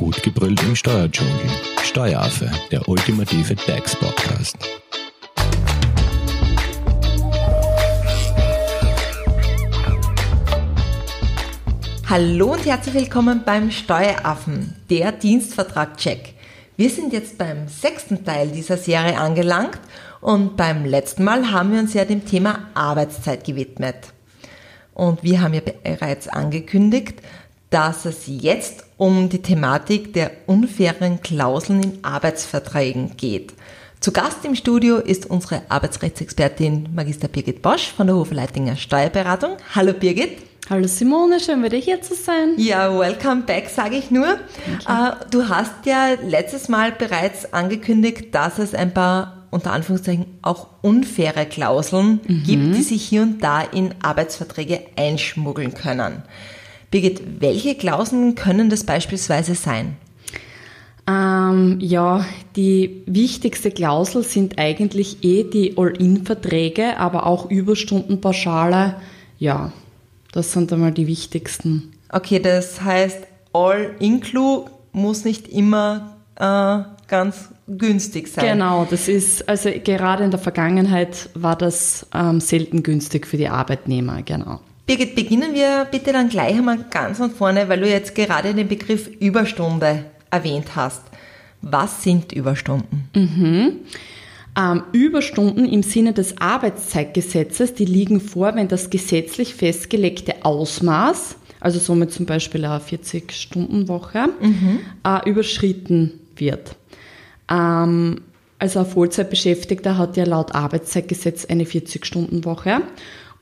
Gut gebrüllt im Steuerdschungel. Steueraffe, der ultimative DAX-Podcast. Hallo und herzlich willkommen beim Steueraffen, der Dienstvertrag-Check. Wir sind jetzt beim sechsten Teil dieser Serie angelangt und beim letzten Mal haben wir uns ja dem Thema Arbeitszeit gewidmet. Und wir haben ja bereits angekündigt, dass es jetzt um die Thematik der unfairen Klauseln in Arbeitsverträgen geht. Zu Gast im Studio ist unsere Arbeitsrechtsexpertin Magister Birgit Bosch von der Hofer Steuerberatung. Hallo Birgit. Hallo Simone, schön wieder hier zu sein. Ja, welcome back, sage ich nur. Äh, du hast ja letztes Mal bereits angekündigt, dass es ein paar unter Anführungszeichen auch unfaire Klauseln mhm. gibt, die sich hier und da in Arbeitsverträge einschmuggeln können. Birgit, welche Klauseln können das beispielsweise sein? Ähm, ja, die wichtigste Klausel sind eigentlich eh die All-In-Verträge, aber auch Überstundenpauschale. Ja, das sind einmal die wichtigsten. Okay, das heißt, All-Inclu muss nicht immer äh, ganz günstig sein. Genau, das ist, also gerade in der Vergangenheit war das ähm, selten günstig für die Arbeitnehmer, genau. Birgit, beginnen wir bitte dann gleich einmal ganz von vorne, weil du jetzt gerade den Begriff Überstunde erwähnt hast. Was sind Überstunden? Mhm. Ähm, Überstunden im Sinne des Arbeitszeitgesetzes, die liegen vor, wenn das gesetzlich festgelegte Ausmaß, also somit zum Beispiel eine 40-Stunden-Woche, mhm. äh, überschritten wird. Ähm, also ein Vollzeitbeschäftigter hat ja laut Arbeitszeitgesetz eine 40-Stunden-Woche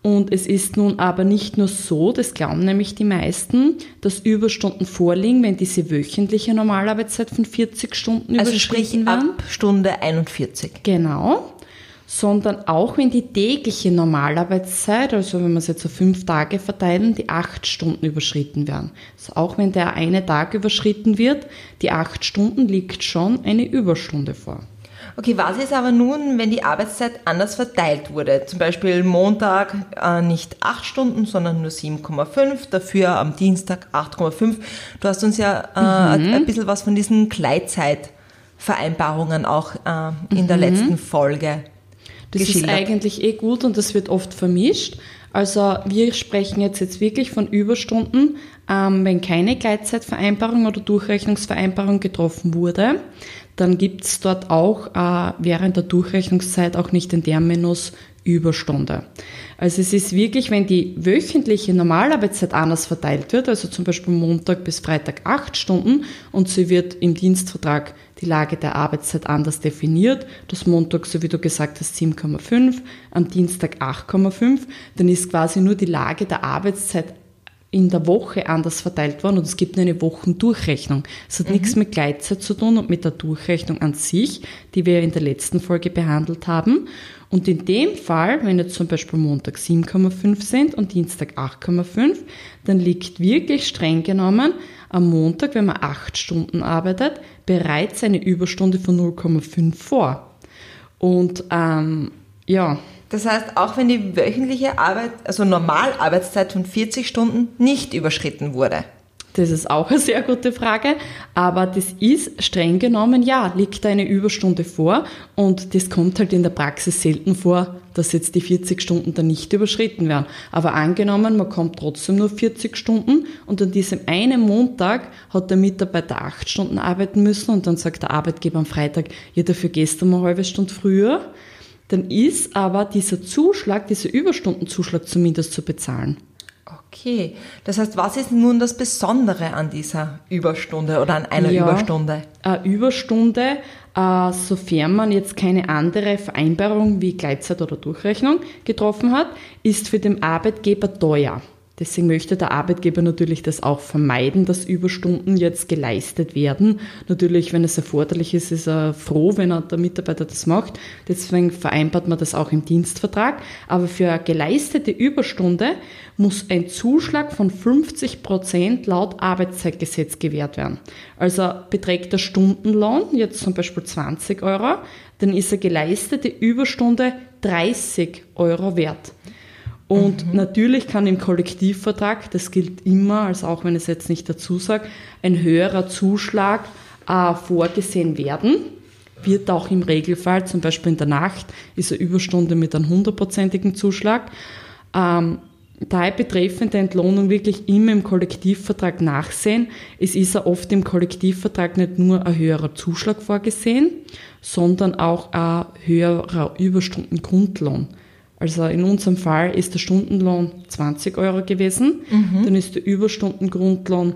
und es ist nun aber nicht nur so, das glauben nämlich die meisten, dass Überstunden vorliegen, wenn diese wöchentliche Normalarbeitszeit von 40 Stunden also überschritten wird. Also sprich ab Stunde 41. Genau. Sondern auch wenn die tägliche Normalarbeitszeit, also wenn wir es jetzt auf fünf Tage verteilen, die acht Stunden überschritten werden. Also auch wenn der eine Tag überschritten wird, die acht Stunden liegt schon eine Überstunde vor. Okay, was ist aber nun, wenn die Arbeitszeit anders verteilt wurde? Zum Beispiel Montag äh, nicht 8 Stunden, sondern nur 7,5, dafür am Dienstag 8,5. Du hast uns ja äh, mhm. ein bisschen was von diesen Gleitzeitvereinbarungen auch äh, in mhm. der letzten Folge das ist eigentlich eh gut und das wird oft vermischt. Also wir sprechen jetzt, jetzt wirklich von Überstunden, ähm, wenn keine Gleitzeitvereinbarung oder Durchrechnungsvereinbarung getroffen wurde dann gibt es dort auch äh, während der Durchrechnungszeit auch nicht den Terminus Überstunde. Also es ist wirklich, wenn die wöchentliche Normalarbeitszeit anders verteilt wird, also zum Beispiel Montag bis Freitag acht Stunden und sie wird im Dienstvertrag die Lage der Arbeitszeit anders definiert, das Montag, so wie du gesagt hast, 7,5, am Dienstag 8,5, dann ist quasi nur die Lage der Arbeitszeit in der Woche anders verteilt worden und es gibt eine Wochendurchrechnung. Es hat mhm. nichts mit Gleitzeit zu tun und mit der Durchrechnung an sich, die wir in der letzten Folge behandelt haben. Und in dem Fall, wenn jetzt zum Beispiel Montag 7,5 sind und Dienstag 8,5, dann liegt wirklich streng genommen am Montag, wenn man acht Stunden arbeitet, bereits eine Überstunde von 0,5 vor. Und ähm, ja, das heißt, auch wenn die wöchentliche Arbeit, also Normalarbeitszeit von 40 Stunden nicht überschritten wurde. Das ist auch eine sehr gute Frage, aber das ist streng genommen, ja, liegt eine Überstunde vor und das kommt halt in der Praxis selten vor, dass jetzt die 40 Stunden dann nicht überschritten werden. Aber angenommen, man kommt trotzdem nur 40 Stunden und an diesem einen Montag hat der Mitarbeiter acht Stunden arbeiten müssen und dann sagt der Arbeitgeber am Freitag, ja, dafür du mal eine halbe Stunde früher dann ist aber dieser Zuschlag, dieser Überstundenzuschlag zumindest zu bezahlen. Okay, das heißt, was ist nun das Besondere an dieser Überstunde oder an einer ja, Überstunde? Eine Überstunde, äh, sofern man jetzt keine andere Vereinbarung wie Gleitzeit oder Durchrechnung getroffen hat, ist für den Arbeitgeber teuer. Deswegen möchte der Arbeitgeber natürlich das auch vermeiden, dass Überstunden jetzt geleistet werden. Natürlich, wenn es erforderlich ist, ist er froh, wenn er der Mitarbeiter das macht. Deswegen vereinbart man das auch im Dienstvertrag. Aber für eine geleistete Überstunde muss ein Zuschlag von 50 Prozent laut Arbeitszeitgesetz gewährt werden. Also beträgt der Stundenlohn jetzt zum Beispiel 20 Euro, dann ist eine geleistete Überstunde 30 Euro wert. Und mhm. natürlich kann im Kollektivvertrag, das gilt immer, also auch wenn es jetzt nicht dazu sagt, ein höherer Zuschlag äh, vorgesehen werden. Wird auch im Regelfall, zum Beispiel in der Nacht, ist eine Überstunde mit einem hundertprozentigen Zuschlag. Ähm, daher betreffende Entlohnung wirklich immer im Kollektivvertrag nachsehen. Es ist ja oft im Kollektivvertrag nicht nur ein höherer Zuschlag vorgesehen, sondern auch ein höherer Überstundengrundlohn. Also in unserem Fall ist der Stundenlohn 20 Euro gewesen, mhm. dann ist der Überstundengrundlohn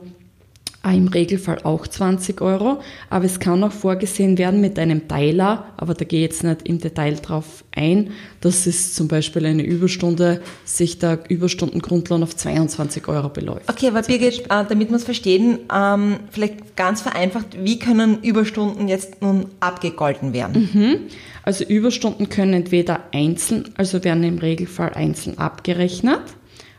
im Regelfall auch 20 Euro, aber es kann auch vorgesehen werden mit einem Teiler, aber da gehe ich jetzt nicht im Detail drauf ein, dass es zum Beispiel eine Überstunde, sich der Überstundengrundlohn auf 22 Euro beläuft. Okay, aber Birgit, äh, damit wir es verstehen, ähm, vielleicht ganz vereinfacht, wie können Überstunden jetzt nun abgegolten werden? Mhm. Also Überstunden können entweder einzeln, also werden im Regelfall einzeln abgerechnet,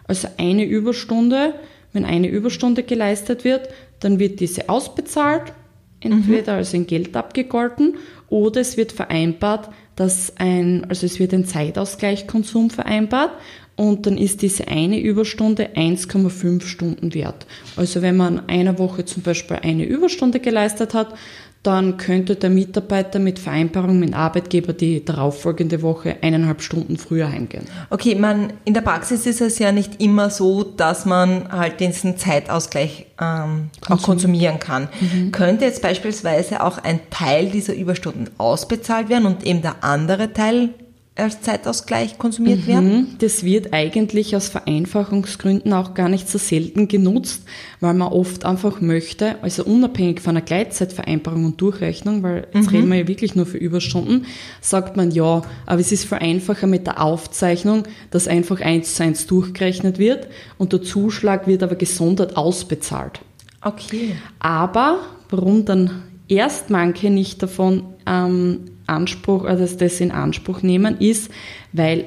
also eine Überstunde, wenn eine Überstunde geleistet wird, dann wird diese ausbezahlt, entweder mhm. also in Geld abgegolten oder es wird vereinbart, dass ein, also es wird ein Zeitausgleichskonsum vereinbart und dann ist diese eine Überstunde 1,5 Stunden wert. Also wenn man einer Woche zum Beispiel eine Überstunde geleistet hat, dann könnte der Mitarbeiter mit Vereinbarung mit dem Arbeitgeber die darauffolgende Woche eineinhalb Stunden früher heimgehen. Okay, man, in der Praxis ist es ja nicht immer so, dass man halt diesen Zeitausgleich ähm, auch konsumieren kann. Mhm. Könnte jetzt beispielsweise auch ein Teil dieser Überstunden ausbezahlt werden und eben der andere Teil als Zeitausgleich konsumiert mhm. werden? Das wird eigentlich aus Vereinfachungsgründen auch gar nicht so selten genutzt, weil man oft einfach möchte, also unabhängig von einer Gleitzeitvereinbarung und Durchrechnung, weil jetzt mhm. reden wir ja wirklich nur für Überstunden, sagt man ja, aber es ist viel einfacher mit der Aufzeichnung, dass einfach eins zu eins durchgerechnet wird und der Zuschlag wird aber gesondert ausbezahlt. Okay. Aber warum dann erst manche nicht davon ähm, Anspruch, also das in Anspruch nehmen, ist, weil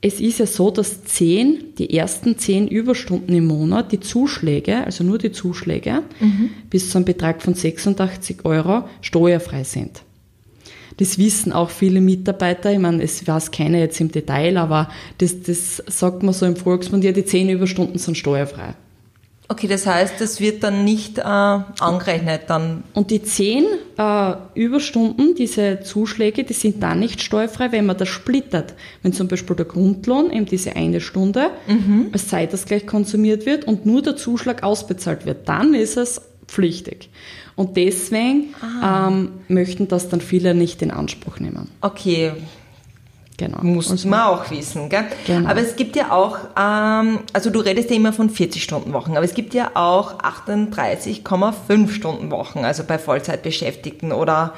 es ist ja so, dass zehn, die ersten zehn Überstunden im Monat, die Zuschläge, also nur die Zuschläge, mhm. bis zu einem Betrag von 86 Euro steuerfrei sind. Das wissen auch viele Mitarbeiter. Ich meine, es weiß keiner jetzt im Detail, aber das, das sagt man so im Volksmund, ja, die zehn Überstunden sind steuerfrei. Okay, das heißt, das wird dann nicht äh, angerechnet dann. Und die zehn äh, Überstunden, diese Zuschläge, die sind dann nicht steuerfrei, wenn man das splittert. Wenn zum Beispiel der Grundlohn, eben diese eine Stunde, mhm. als Zeitausgleich konsumiert wird und nur der Zuschlag ausbezahlt wird, dann ist es pflichtig. Und deswegen ah. ähm, möchten das dann viele nicht in Anspruch nehmen. Okay, Genau. Muss also, man auch wissen. Gell? Genau. Aber es gibt ja auch, ähm, also du redest ja immer von 40 Stunden Wochen, aber es gibt ja auch 38,5 Stunden Wochen, also bei Vollzeitbeschäftigten oder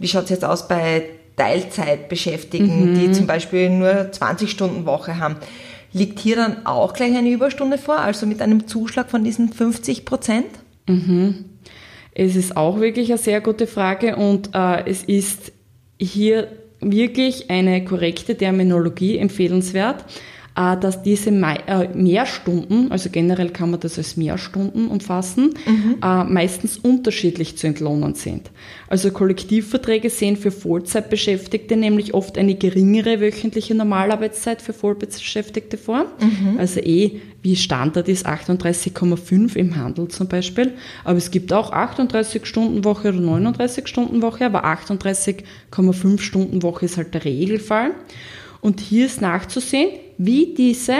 wie schaut es jetzt aus bei Teilzeitbeschäftigten, mhm. die zum Beispiel nur 20 Stunden Woche haben. Liegt hier dann auch gleich eine Überstunde vor, also mit einem Zuschlag von diesen 50 Prozent? Mhm. Es ist auch wirklich eine sehr gute Frage und äh, es ist hier wirklich eine korrekte Terminologie empfehlenswert, dass diese äh, Mehrstunden, also generell kann man das als Mehrstunden umfassen, mhm. Äh, meistens unterschiedlich zu entlohnen sind. Also Kollektivverträge sehen für Vollzeitbeschäftigte nämlich oft eine geringere wöchentliche Normalarbeitszeit für Vollbeschäftigte vor. Mhm. Also eh, wie Standard ist 38,5 im Handel zum Beispiel. Aber es gibt auch 38 Stunden Woche oder 39 Stunden Woche, aber 38,5 Stunden Woche ist halt der Regelfall. Und hier ist nachzusehen, wie diese,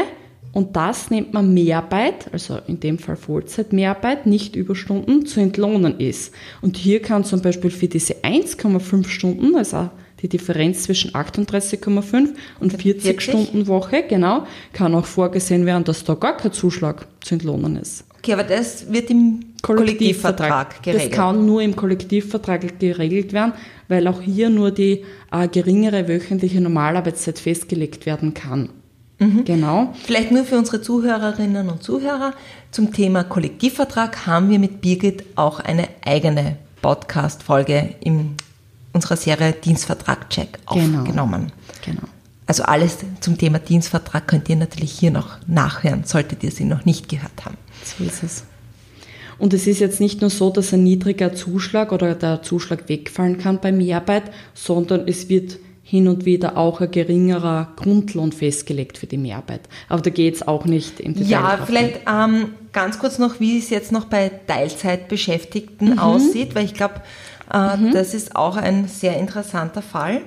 und das nennt man Mehrarbeit, also in dem Fall Vollzeit-Mehrarbeit, nicht Überstunden, zu entlohnen ist. Und hier kann zum Beispiel für diese 1,5 Stunden, also die Differenz zwischen 38,5 und 40, 40, Stunden Woche, genau, kann auch vorgesehen werden, dass da gar kein Zuschlag zu entlohnen ist. Okay, aber das wird im Kollektivvertrag, geregelt. Das kann nur im Kollektivvertrag geregelt werden, weil auch hier nur die äh, geringere wöchentliche Normalarbeitszeit festgelegt werden kann. Mhm. Genau. Vielleicht nur für unsere Zuhörerinnen und Zuhörer. Zum Thema Kollektivvertrag haben wir mit Birgit auch eine eigene Podcast-Folge in unserer Serie Dienstvertrag-Check genau. aufgenommen. Genau. Also alles zum Thema Dienstvertrag könnt ihr natürlich hier noch nachhören, solltet ihr sie noch nicht gehört haben. So ist es. Und es ist jetzt nicht nur so, dass ein niedriger Zuschlag oder der Zuschlag wegfallen kann bei Mehrarbeit, sondern es wird hin und wieder auch ein geringerer Grundlohn festgelegt für die Mehrarbeit. Aber da geht es auch nicht im Detail. Ja, vielleicht ähm, ganz kurz noch, wie es jetzt noch bei Teilzeitbeschäftigten mhm. aussieht, weil ich glaube, äh, mhm. das ist auch ein sehr interessanter Fall.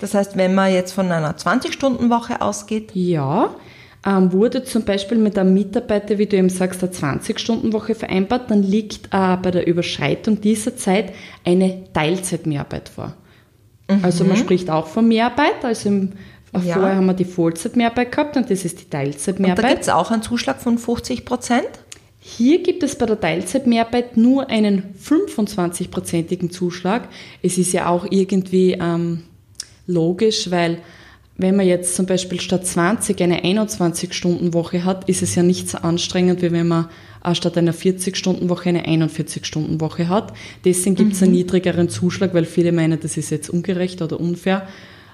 Das heißt, wenn man jetzt von einer 20-Stunden-Woche ausgeht. Ja, ähm, wurde zum Beispiel mit einem Mitarbeiter, wie du eben sagst, eine 20-Stunden-Woche vereinbart, dann liegt äh, bei der Überschreitung dieser Zeit eine Teilzeitmehrarbeit vor. Mhm. Also man spricht auch von Mehrarbeit, also im, ja. vorher haben wir die Vollzeitmehrarbeit gehabt und das ist die Teilzeitmehrarbeit. Und da gibt es auch einen Zuschlag von 50 Prozent? Hier gibt es bei der Teilzeitmehrarbeit nur einen 25-prozentigen Zuschlag. Es ist ja auch irgendwie ähm, logisch, weil wenn man jetzt zum Beispiel statt 20 eine 21-Stunden-Woche hat, ist es ja nicht so anstrengend, wie wenn man statt einer 40-Stunden-Woche eine 41-Stunden-Woche hat. Deswegen gibt es mhm. einen niedrigeren Zuschlag, weil viele meinen, das ist jetzt ungerecht oder unfair.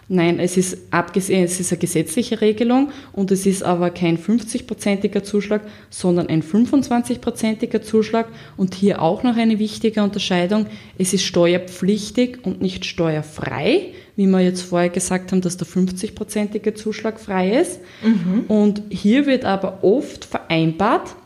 Nein, es ist abgesehen, es ist eine gesetzliche Regelung und es ist aber kein 50-prozentiger Zuschlag, sondern ein 25-prozentiger Zuschlag und hier auch noch eine wichtige Unterscheidung. Es ist steuerpflichtig und nicht steuerfrei, wie wir jetzt vorher gesagt haben, dass der 50-prozentige Zuschlag frei ist. Mhm. Und hier wird aber oft vereinbart,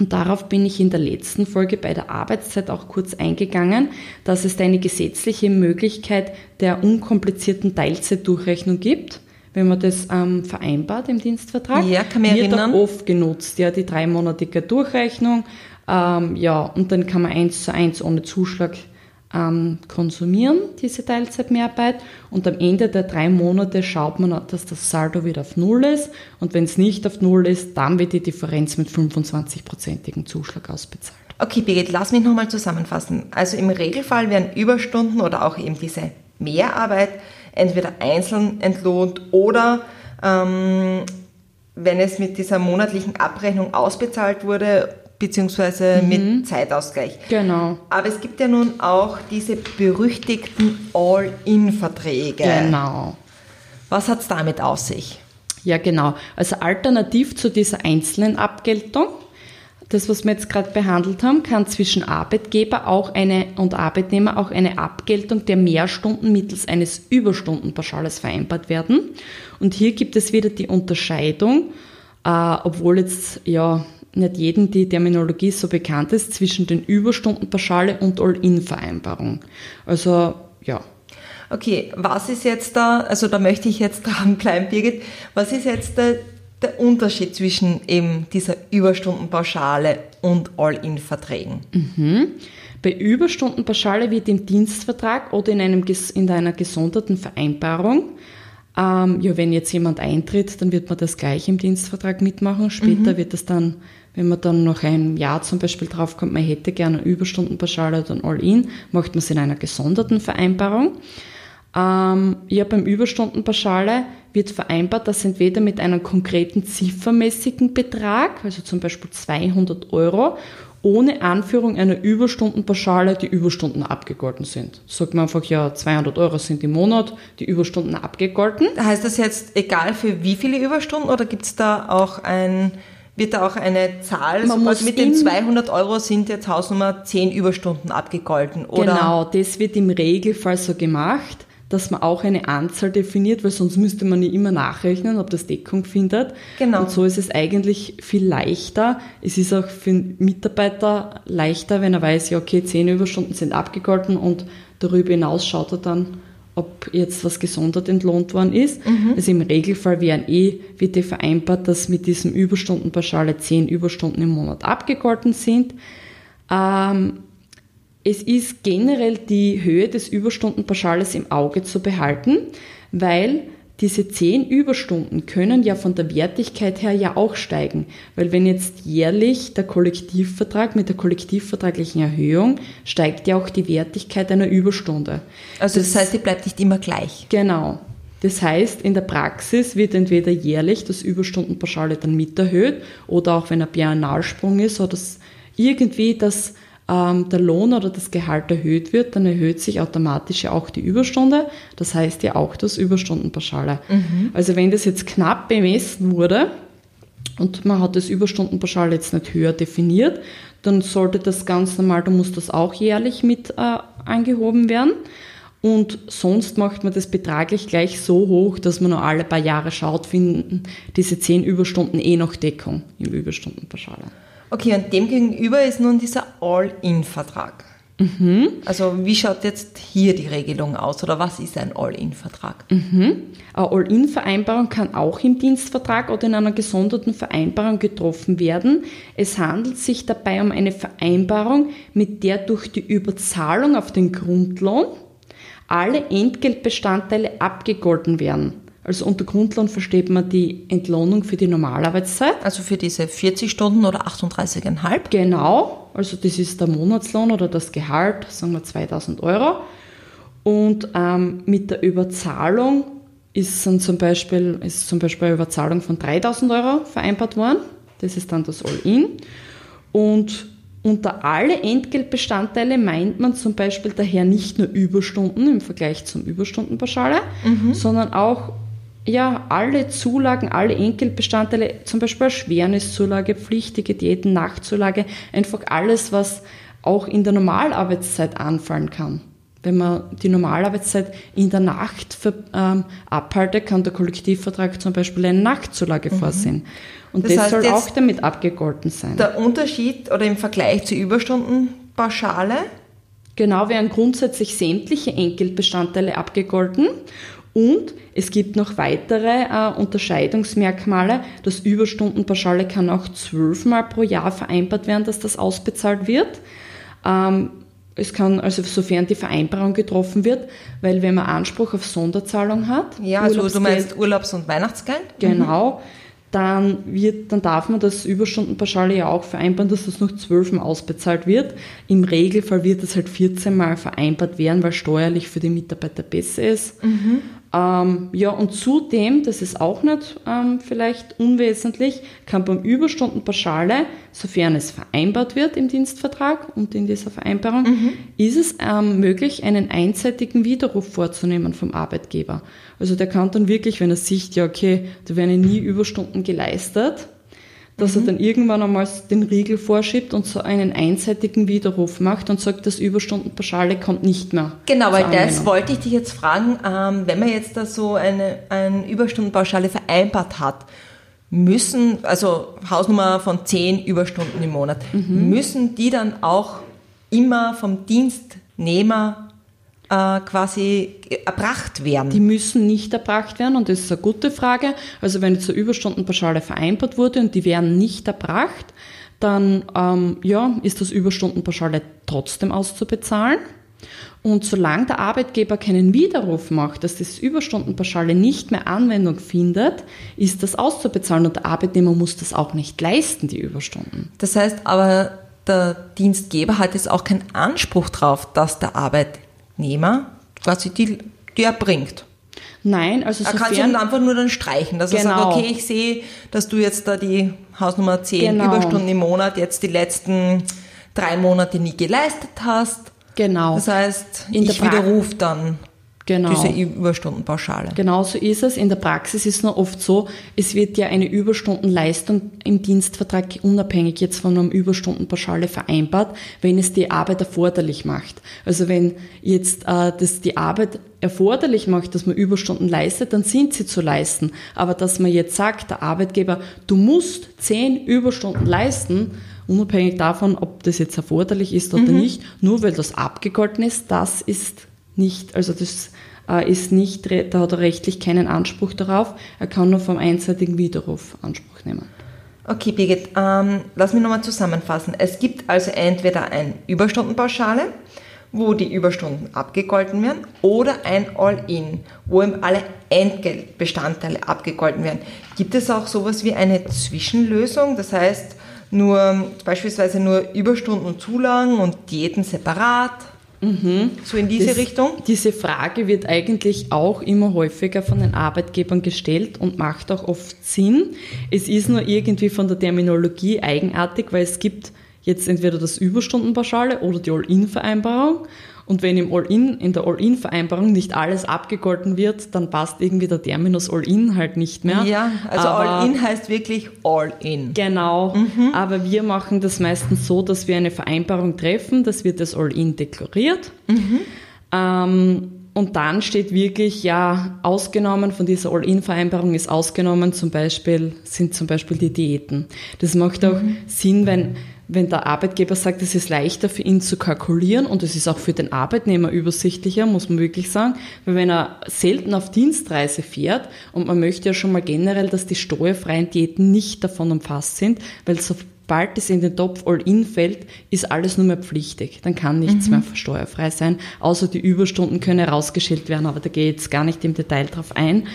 und darauf bin ich in der letzten Folge bei der Arbeitszeit auch kurz eingegangen, dass es eine gesetzliche Möglichkeit der unkomplizierten Teilzeitdurchrechnung gibt wenn man das ähm, vereinbart im Dienstvertrag. Ja, kann man wird erinnern. auch oft genutzt, ja, die dreimonatige Durchrechnung. Ähm, ja, und dann kann man eins zu eins ohne Zuschlag ähm, konsumieren, diese Teilzeitmehrarbeit. Und am Ende der drei Monate schaut man, dass das Saldo wieder auf Null ist. Und wenn es nicht auf Null ist, dann wird die Differenz mit 25-prozentigem Zuschlag ausbezahlt. Okay, Birgit, lass mich nochmal zusammenfassen. Also im Regelfall werden Überstunden oder auch eben diese Mehrarbeit entweder einzeln entlohnt oder ähm, wenn es mit dieser monatlichen Abrechnung ausbezahlt wurde beziehungsweise mhm. mit Zeitausgleich. Genau. Aber es gibt ja nun auch diese berüchtigten All-In-Verträge. Genau. Was hat es damit auf sich? Ja, genau. Also alternativ zu dieser einzelnen Abgeltung, das, was wir jetzt gerade behandelt haben, kann zwischen Arbeitgeber auch eine und Arbeitnehmer auch eine Abgeltung der Mehrstunden mittels eines Überstundenpauschales vereinbart werden. Und hier gibt es wieder die Unterscheidung, äh, obwohl jetzt ja nicht jedem die Terminologie so bekannt ist, zwischen den Überstundenpauschale und All-In-Vereinbarung. Also, ja. Okay, was ist jetzt da, also da möchte ich jetzt dranbleiben, Birgit, was ist jetzt der, der Unterschied zwischen eben dieser Überstundenpauschale und All-In-Verträgen? Mhm. Bei Überstundenpauschale wird im Dienstvertrag oder in, einem, in einer gesonderten Vereinbarung ähm, ja, wenn jetzt jemand eintritt, dann wird man das gleich im Dienstvertrag mitmachen. Später mhm. wird das dann wenn man dann noch ein Jahr zum Beispiel draufkommt, man hätte gerne Überstundenpauschale oder ein All-In, macht man es in einer gesonderten Vereinbarung. Ähm, ja, beim Überstundenpauschale wird vereinbart, dass entweder mit einem konkreten ziffermäßigen Betrag, also zum Beispiel 200 Euro, ohne Anführung einer Überstundenpauschale die Überstunden abgegolten sind. Sagt man einfach, ja, 200 Euro sind im Monat, die Überstunden abgegolten. Heißt das jetzt egal für wie viele Überstunden oder gibt es da auch ein wird da auch eine Zahl, Man muss mit den 200 Euro sind jetzt Hausnummer 10 Überstunden abgegolten, oder? Genau, das wird im Regelfall so gemacht, dass man auch eine Anzahl definiert, weil sonst müsste man ja immer nachrechnen, ob das Deckung findet. Genau. Und so ist es eigentlich viel leichter. Es ist auch für den Mitarbeiter leichter, wenn er weiß, ja, okay, 10 Überstunden sind abgegolten und darüber hinaus schaut er dann, ob jetzt was gesondert entlohnt worden ist. Mhm. Also im Regelfall wären eh, wird eh vereinbart, dass mit diesem Überstundenpauschale 10 Überstunden im Monat abgegolten sind. Ähm, es ist generell die Höhe des Überstundenpauschales im Auge zu behalten, weil diese zehn Überstunden können ja von der Wertigkeit her ja auch steigen, weil wenn jetzt jährlich der Kollektivvertrag mit der kollektivvertraglichen Erhöhung steigt ja auch die Wertigkeit einer Überstunde. Also das, das heißt, die bleibt nicht immer gleich. Genau. Das heißt, in der Praxis wird entweder jährlich das Überstundenpauschale dann mit erhöht oder auch wenn ein Biennalsprung ist oder irgendwie das ähm, der Lohn oder das Gehalt erhöht wird, dann erhöht sich automatisch ja auch die Überstunde. Das heißt ja auch das Überstundenpauschale. Mhm. Also wenn das jetzt knapp bemessen wurde und man hat das Überstundenpauschale jetzt nicht höher definiert, dann sollte das ganz normal, da muss das auch jährlich mit äh, angehoben werden. Und sonst macht man das betraglich gleich so hoch, dass man nur alle paar Jahre schaut, finden diese 10 Überstunden eh noch Deckung im Überstundenpauschale. Okay, und dem gegenüber ist nun dieser All-In-Vertrag. Mhm. Also wie schaut jetzt hier die Regelung aus oder was ist ein All-In-Vertrag? Mhm. Eine All-In-Vereinbarung kann auch im Dienstvertrag oder in einer gesonderten Vereinbarung getroffen werden. Es handelt sich dabei um eine Vereinbarung, mit der durch die Überzahlung auf den Grundlohn alle Entgeltbestandteile abgegolten werden. Also unter Grundlohn versteht man die Entlohnung für die Normalarbeitszeit. Also für diese 40 Stunden oder 38,5? Genau, also das ist der Monatslohn oder das Gehalt, sagen wir 2000 Euro. Und ähm, mit der Überzahlung ist, dann zum Beispiel, ist zum Beispiel eine Überzahlung von 3000 Euro vereinbart worden. Das ist dann das All-In. Und unter alle Entgeltbestandteile meint man zum Beispiel daher nicht nur Überstunden im Vergleich zum Überstundenpauschale, mhm. sondern auch ja, alle Zulagen, alle Entgeltbestandteile, zum Beispiel Erschwerniszulage, pflichtige Diäten, Nachtzulage, einfach alles, was auch in der Normalarbeitszeit anfallen kann. Wenn man die Normalarbeitszeit in der Nacht für, ähm, abhaltet, kann der Kollektivvertrag zum Beispiel eine Nachtzulage mhm. vorsehen. Und das, das soll auch damit abgegolten sein. Der Unterschied oder im Vergleich zur Überstundenpauschale? Genau, werden grundsätzlich sämtliche Entgeltbestandteile abgegolten und es gibt noch weitere äh, Unterscheidungsmerkmale. Das Überstundenpauschale kann auch zwölfmal pro Jahr vereinbart werden, dass das ausbezahlt wird. Ähm, es kann, also sofern die Vereinbarung getroffen wird, weil wenn man Anspruch auf Sonderzahlung hat. Ja, also du meinst Urlaubs- und Weihnachtsgeld? Genau. Mhm dann, wird, dann darf man das Überstundenpauschale ja auch vereinbaren, dass das noch zwölfmal ausbezahlt wird. Im Regelfall wird das halt 14 Mal vereinbart werden, weil steuerlich für die Mitarbeiter besser ist. Mhm. Ähm, ja, und zudem, das ist auch nicht ähm, vielleicht unwesentlich, kann beim Überstundenpauschale, sofern es vereinbart wird im Dienstvertrag und in dieser Vereinbarung, mhm. ist es ähm, möglich, einen einseitigen Widerruf vorzunehmen vom Arbeitgeber. Also der kann dann wirklich, wenn er sieht, ja okay, da werden nie Überstunden geleistet, dass mhm. er dann irgendwann einmal den Riegel vorschiebt und so einen einseitigen Widerruf macht und sagt, das Überstundenpauschale kommt nicht mehr. Genau, weil das wollte ich dich jetzt fragen, ähm, wenn man jetzt da so eine, eine Überstundenpauschale vereinbart hat, müssen, also Hausnummer von zehn Überstunden im Monat, mhm. müssen die dann auch immer vom Dienstnehmer äh, quasi erbracht werden? Die müssen nicht erbracht werden und das ist eine gute Frage. Also wenn jetzt eine Überstundenpauschale vereinbart wurde und die werden nicht erbracht, dann ähm, ja, ist das Überstundenpauschale trotzdem auszubezahlen. Und solange der Arbeitgeber keinen Widerruf macht, dass das Überstundenpauschale nicht mehr Anwendung findet, ist das auszubezahlen und der Arbeitnehmer muss das auch nicht leisten, die Überstunden. Das heißt aber, der Dienstgeber hat jetzt auch keinen Anspruch darauf, dass der Arbeitgeber Arbeitnehmer quasi die, die erbringt. Nein, also Er kann sich einfach nur dann streichen, dass genau. er sagt, okay, ich sehe, dass du jetzt da die Hausnummer 10 genau. Überstunden im Monat jetzt die letzten drei Monate nie geleistet hast. Genau. Das heißt, In ich widerrufe dann Genau. Diese Überstundenpauschale. Genau so ist es. In der Praxis ist es nur oft so, es wird ja eine Überstundenleistung im Dienstvertrag unabhängig jetzt von einer Überstundenpauschale vereinbart, wenn es die Arbeit erforderlich macht. Also wenn jetzt äh, das die Arbeit erforderlich macht, dass man Überstunden leistet, dann sind sie zu leisten. Aber dass man jetzt sagt, der Arbeitgeber, du musst zehn Überstunden leisten, unabhängig davon, ob das jetzt erforderlich ist oder mhm. nicht, nur weil das abgegolten ist, das ist nicht, also das äh, ist nicht, da hat er rechtlich keinen Anspruch darauf. Er kann nur vom einseitigen Widerruf Anspruch nehmen. Okay, Birgit, ähm, lass mich nochmal zusammenfassen. Es gibt also entweder eine Überstundenpauschale, wo die Überstunden abgegolten werden, oder ein All-In, wo eben alle Entgeltbestandteile abgegolten werden. Gibt es auch sowas wie eine Zwischenlösung? Das heißt, nur beispielsweise nur Überstunden und Zulagen und Diäten separat? Mhm. So in diese das, Richtung? Diese Frage wird eigentlich auch immer häufiger von den Arbeitgebern gestellt und macht auch oft Sinn. Es ist nur irgendwie von der Terminologie eigenartig, weil es gibt jetzt entweder das Überstundenpauschale oder die All-In-Vereinbarung. Und wenn im All-In, in der All-In-Vereinbarung nicht alles abgegolten wird, dann passt irgendwie der Terminus All-In halt nicht mehr. Ja, also All-In heißt wirklich All-In. Genau. Mhm. Aber wir machen das meistens so, dass wir eine Vereinbarung treffen, das wird das All-In deklariert. Mhm. Ähm, und dann steht wirklich, ja, ausgenommen von dieser All-In-Vereinbarung ist ausgenommen zum Beispiel, sind zum Beispiel die Diäten. Das macht auch mhm. Sinn, wenn, wenn der Arbeitgeber sagt, es ist leichter für ihn zu kalkulieren und es ist auch für den Arbeitnehmer übersichtlicher, muss man wirklich sagen, weil wenn er selten auf Dienstreise fährt und man möchte ja schon mal generell, dass die steuerfreien Diäten nicht davon umfasst sind, weil so sobald es in den Topf All-In fällt, ist alles nur mehr pflichtig. Dann kann nichts mhm. mehr steuerfrei sein, außer die Überstunden können herausgestellt werden, aber da gehe ich jetzt gar nicht im Detail drauf ein.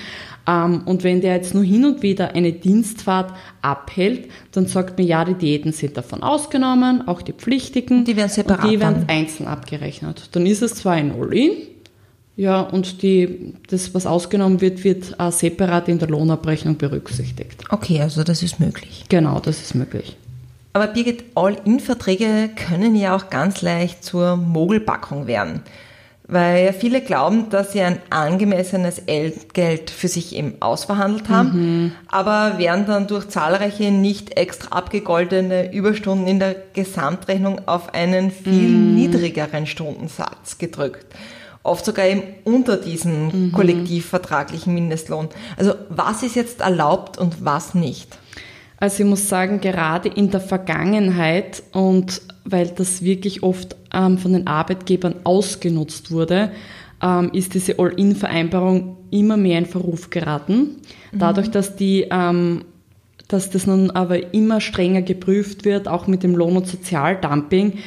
Ähm, und wenn der jetzt nur hin und wieder eine Dienstfahrt abhält, dann sagt mir, ja, die Diäten sind davon ausgenommen, auch die pflichtigen. Die werden separat. Die werden einzeln abgerechnet. Dann ist es zwar ein All-In, ja, und die, das, was ausgenommen wird, wird äh, separat in der Lohnabrechnung berücksichtigt. Okay, also das ist möglich. Genau, das ist möglich. Aber Birgit, All-In-Verträge können ja auch ganz leicht zur Mogelpackung werden. Weil ja viele glauben, dass sie ein angemessenes Geld für sich eben ausverhandelt haben, mhm. aber werden dann durch zahlreiche nicht extra abgegoldene Überstunden in der Gesamtrechnung auf einen viel mhm. niedrigeren Stundensatz gedrückt. Oft sogar eben unter diesen mhm. kollektivvertraglichen Mindestlohn. Also was ist jetzt erlaubt und was nicht? Also ich muss sagen, gerade in der Vergangenheit und weil das wirklich oft ähm, von den Arbeitgebern ausgenutzt wurde, ähm, ist diese All-In-Vereinbarung immer mehr in Verruf geraten. Mhm. Dadurch, dass die ähm, dass das nun aber immer strenger geprüft wird, auch mit dem Lohn- und Sozialdumping,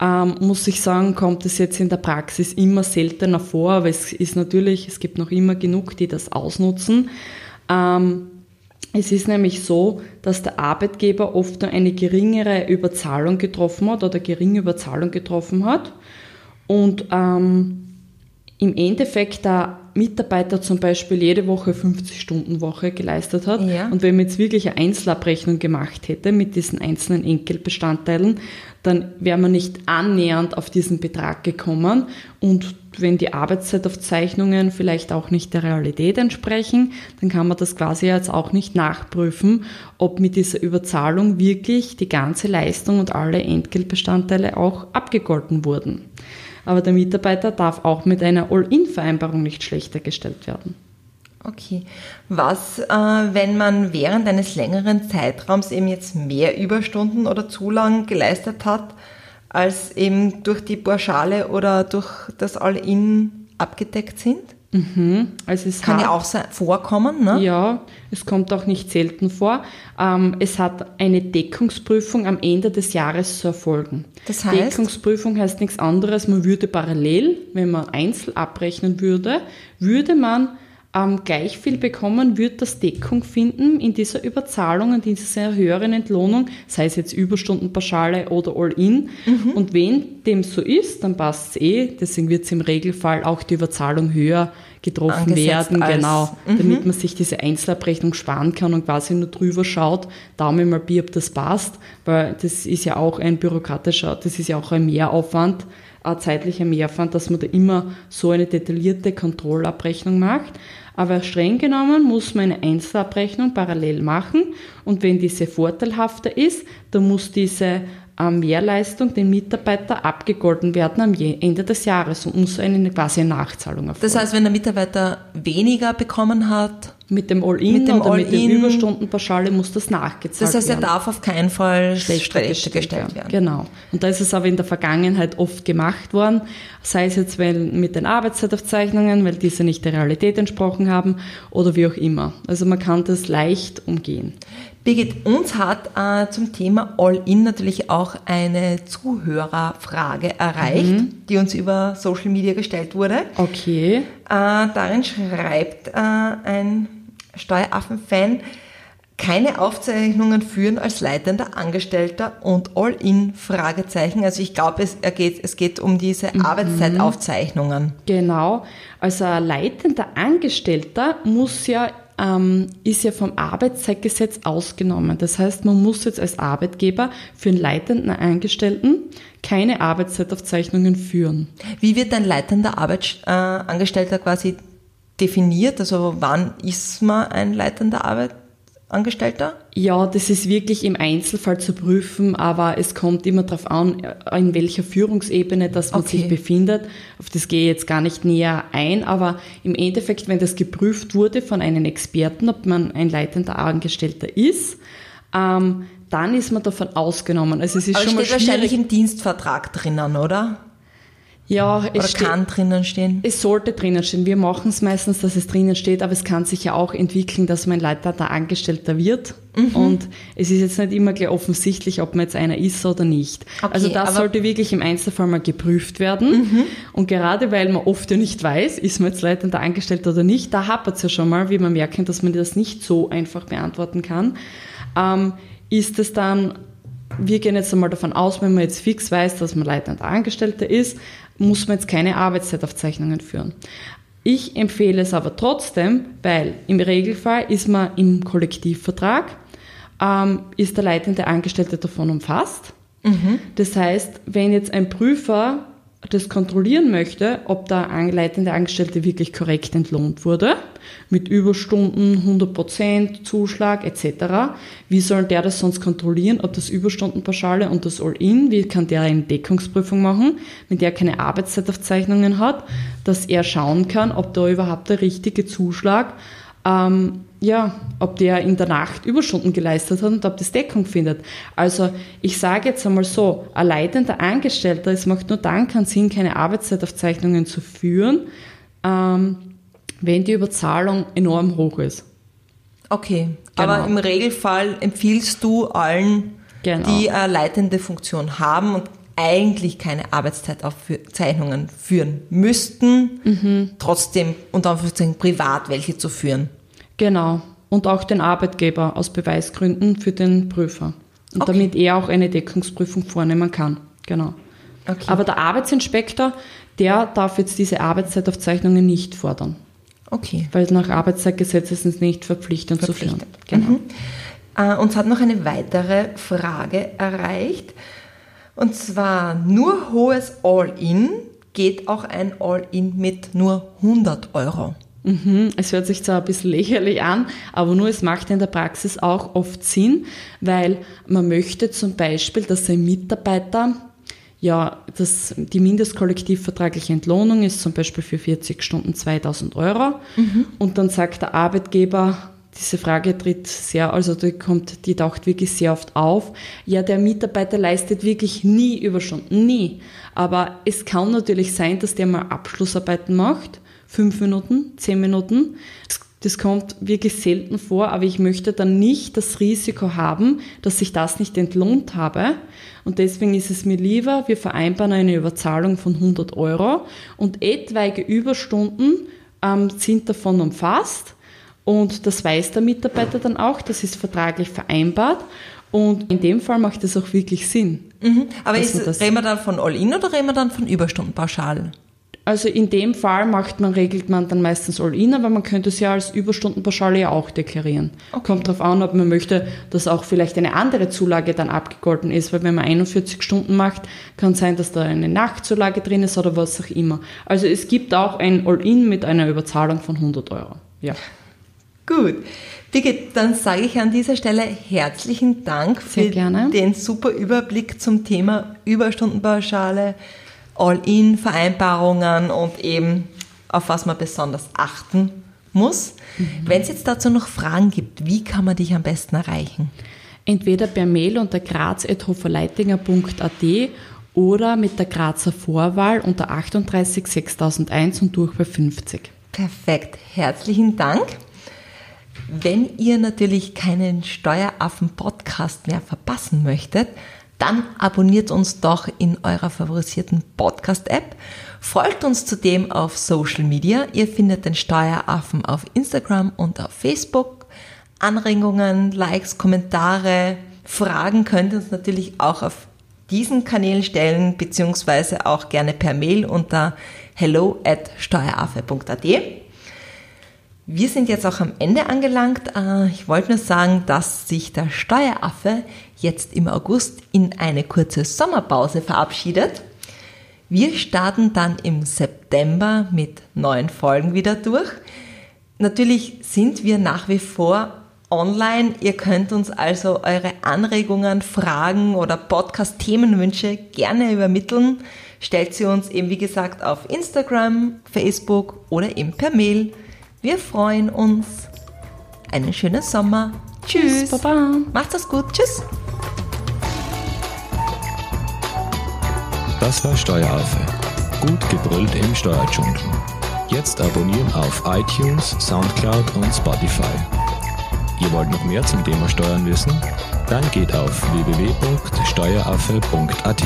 ähm, muss ich sagen, kommt es jetzt in der Praxis immer seltener vor, aber es ist natürlich, es gibt noch immer genug, die das ausnutzen. Ähm, es ist nämlich so, dass der Arbeitgeber oft nur eine geringere Überzahlung getroffen hat oder geringe Überzahlung getroffen hat. Und ähm, im Endeffekt der Mitarbeiter zum Beispiel jede Woche 50-Stunden-Woche geleistet hat. Ja. Und wenn man jetzt wirklich eine Einzelabrechnung gemacht hätte mit diesen einzelnen Enkelbestandteilen, dann wäre man nicht annähernd auf diesen Betrag gekommen. Und wenn die Arbeitszeitaufzeichnungen vielleicht auch nicht der Realität entsprechen, dann kann man das quasi jetzt auch nicht nachprüfen, ob mit dieser Überzahlung wirklich die ganze Leistung und alle Entgeltbestandteile auch abgegolten wurden. Aber der Mitarbeiter darf auch mit einer All-In-Vereinbarung nicht schlechter gestellt werden. Okay. Was, äh, wenn man während eines längeren Zeitraums eben jetzt mehr Überstunden oder Zulagen geleistet hat, als eben durch die Pauschale oder durch das All-In abgedeckt sind? Mhm. Also es Kann ja auch vorkommen, ne? Ja, es kommt auch nicht selten vor. Ähm, es hat eine Deckungsprüfung am Ende des Jahres zu erfolgen. Das heißt? Deckungsprüfung heißt nichts anderes, man würde parallel, wenn man einzeln abrechnen würde, würde man ähm, gleich viel bekommen, wird das Deckung finden in dieser Überzahlung und in dieser höheren Entlohnung, sei es jetzt Überstundenpauschale oder All-In. Mhm. Und wenn dem so ist, dann passt es eh. Deswegen wird es im Regelfall auch die Überzahlung höher getroffen Angesetzt werden, genau, mhm. damit man sich diese Einzelabrechnung sparen kann und quasi nur drüber schaut, Daumen mal Bier, ob das passt, weil das ist ja auch ein bürokratischer, das ist ja auch ein Mehraufwand, ein zeitlicher Mehraufwand, dass man da immer so eine detaillierte Kontrollabrechnung macht. Aber streng genommen muss man eine Einzelabrechnung parallel machen und wenn diese vorteilhafter ist, dann muss diese Mehrleistung den Mitarbeiter abgegolten werden am Ende des Jahres und muss eine quasi Nachzahlung erfolgen. Das heißt, wenn der Mitarbeiter weniger bekommen hat, mit dem All-In oder All mit der Überstundenpauschale muss das nachgezahlt werden. Das heißt, er darf auf keinen Fall schlechter gestellt, gestellt werden. Genau. Und da ist es aber in der Vergangenheit oft gemacht worden, sei es jetzt mit den Arbeitszeitaufzeichnungen, weil diese nicht der Realität entsprochen haben oder wie auch immer. Also man kann das leicht umgehen. Birgit, uns hat äh, zum Thema All-In natürlich auch eine Zuhörerfrage erreicht, mhm. die uns über Social Media gestellt wurde. Okay. Äh, darin schreibt äh, ein Steueraffen-Fan, keine Aufzeichnungen führen als leitender Angestellter und All-in Fragezeichen. Also ich glaube, es, geht, es geht um diese mhm. Arbeitszeitaufzeichnungen. Genau. Also ein leitender Angestellter muss ja ähm, ist ja vom Arbeitszeitgesetz ausgenommen. Das heißt, man muss jetzt als Arbeitgeber für einen leitenden Angestellten keine Arbeitszeitaufzeichnungen führen. Wie wird ein leitender Arbeitsangestellter äh, quasi definiert? Also wann ist man ein leitender Arbeitsangestellter? Angestellter? Ja, das ist wirklich im Einzelfall zu prüfen, aber es kommt immer darauf an, in welcher Führungsebene das man Okay. sich befindet. Auf das gehe ich jetzt gar nicht näher ein, aber im Endeffekt, wenn das geprüft wurde von einem Experten, ob man ein leitender Angestellter ist, ähm, dann ist man davon ausgenommen. Also es ist Aber schon mal steht wahrscheinlich im Dienstvertrag drinnen, oder? Ja, Oder es kann drinnen stehen? Es sollte drinnen stehen. Wir machen es meistens, dass es drinnen steht, aber es kann sich ja auch entwickeln, dass man leitender Angestellter wird. Mhm. Und es ist jetzt nicht immer gleich offensichtlich, ob man jetzt einer ist oder nicht. Okay, also das Mhm. sollte wirklich im Einzelfall mal geprüft werden. Und gerade weil man oft ja nicht weiß, ist man jetzt leitender Angestellter oder nicht, da hapert es ja schon mal, wie man merken, dass man das nicht so einfach beantworten kann. Ähm, ist es dann wir gehen jetzt einmal davon aus, wenn man jetzt fix weiß, dass man leitender Angestellter ist, muss man jetzt keine Arbeitszeitaufzeichnungen führen. Ich empfehle es aber trotzdem, weil im Regelfall ist man im Kollektivvertrag, ähm, ist der leitende Angestellte davon umfasst. Das heißt, wenn jetzt ein Prüfer das kontrollieren möchte, ob der an- leitende Angestellte wirklich korrekt entlohnt wurde, mit Überstunden, 100% Zuschlag etc., wie soll der das sonst kontrollieren, ob das Überstundenpauschale und das All-In, wie kann der eine Deckungsprüfung machen, wenn der keine Arbeitszeitaufzeichnungen hat, dass er schauen kann, ob da überhaupt der richtige Zuschlag ähm, ja, ob der in der Nacht Überstunden geleistet hat und ob das Deckung findet. Also ich sage jetzt einmal so, ein leitender Angestellter, es macht nur dann keinen Sinn, keine Arbeitszeitaufzeichnungen zu führen, ähm, wenn die Überzahlung enorm hoch ist. Okay, Genau. aber im Regelfall empfiehlst du allen, Genau. die eine leitende Funktion haben und eigentlich keine Arbeitszeitaufzeichnungen führen müssten, Mhm. trotzdem unter Anführungszeichen privat welche zu führen. Genau. Und auch den Arbeitgeber aus Beweisgründen für den Prüfer. Und Okay. damit er auch eine Deckungsprüfung vornehmen kann. Genau. Okay. Aber der Arbeitsinspektor, der darf jetzt diese Arbeitszeitaufzeichnungen nicht fordern. Okay. Weil nach Arbeitszeitgesetz ist es nicht verpflichtend, zu führen. Genau. Äh, uns hat noch eine weitere Frage erreicht. Und zwar nur hohes All-In geht auch ein All-In mit nur 100 Euro. Mhm, Es hört sich zwar ein bisschen lächerlich an, aber nur es macht in der Praxis auch oft Sinn, weil man möchte zum Beispiel, dass ein Mitarbeiter, ja, das, die mindestkollektivvertragliche Entlohnung ist zum Beispiel für 40 Stunden 2000 Euro. Und dann sagt der Arbeitgeber, diese Frage tritt sehr, also die kommt, die taucht wirklich sehr oft auf. Ja, der Mitarbeiter leistet wirklich nie Überstunden, nie. Aber es kann natürlich sein, dass der mal Abschlussarbeiten macht, fünf Minuten, zehn Minuten. Das, das kommt wirklich selten vor, aber ich möchte dann nicht das Risiko haben, dass ich das nicht entlohnt habe. Und deswegen ist es mir lieber, wir vereinbaren eine Überzahlung von 100 Euro und etwaige Überstunden ähm, sind davon umfasst. Und das weiß der Mitarbeiter dann auch, das ist vertraglich vereinbart. Und in dem Fall macht es auch wirklich Sinn. Mhm. Aber ist, das- reden wir dann von All-In oder reden wir dann von Überstundenpauschal? Also in dem Fall macht man, regelt man dann meistens All-In, aber man könnte es ja als Überstundenpauschale ja auch deklarieren. Kommt darauf an, ob man möchte, dass auch vielleicht eine andere Zulage dann abgegolten ist, weil wenn man 41 Stunden macht, kann sein, dass da eine Nachtzulage drin ist oder was auch immer. Also es gibt auch ein All-In mit einer Überzahlung von 100 Euro. Ja. Gut. Birgit, dann sage ich an dieser Stelle herzlichen Dank Sehr für gerne. den super Überblick zum Thema Überstundenpauschale, All-In-Vereinbarungen und eben auf was man besonders achten muss. Mhm. Wenn es jetzt dazu noch Fragen gibt, wie kann man dich am besten erreichen? Entweder per Mail unter graz.hoferleitinger.at oder mit der Grazer Vorwahl unter 38 6001 und durch bei 50. Perfekt, herzlichen Dank. Wenn ihr natürlich keinen Steueraffen-Podcast mehr verpassen möchtet, dann abonniert uns doch in eurer favorisierten Podcast-App. Folgt uns zudem auf Social Media. Ihr findet den Steueraffen auf Instagram und auf Facebook. Anregungen, Likes, Kommentare, Fragen könnt ihr uns natürlich auch auf diesen Kanälen stellen, beziehungsweise auch gerne per Mail unter hello at steueraffe.at. Wir sind jetzt auch am Ende angelangt. Äh, Ich wollte nur sagen, dass sich der Steueraffe jetzt im August in eine kurze Sommerpause verabschiedet. Wir starten dann im September mit neuen Folgen wieder durch. Natürlich sind wir nach wie vor online. Ihr könnt uns also eure Anregungen, Fragen oder Podcast-Themenwünsche gerne übermitteln. Stellt sie uns eben wie gesagt auf Instagram, Facebook oder eben per Mail. Wir freuen uns. Einen schönen Sommer. Tschüss. Tschüss Baba. Macht's es gut. Tschüss. Das war Steueraffe. Gut gebrüllt im Steuerdschungel. Jetzt abonnieren auf iTunes, Soundcloud und Spotify. Ihr wollt noch mehr zum Thema Steuern wissen? Dann geht auf www.steueraffe.at.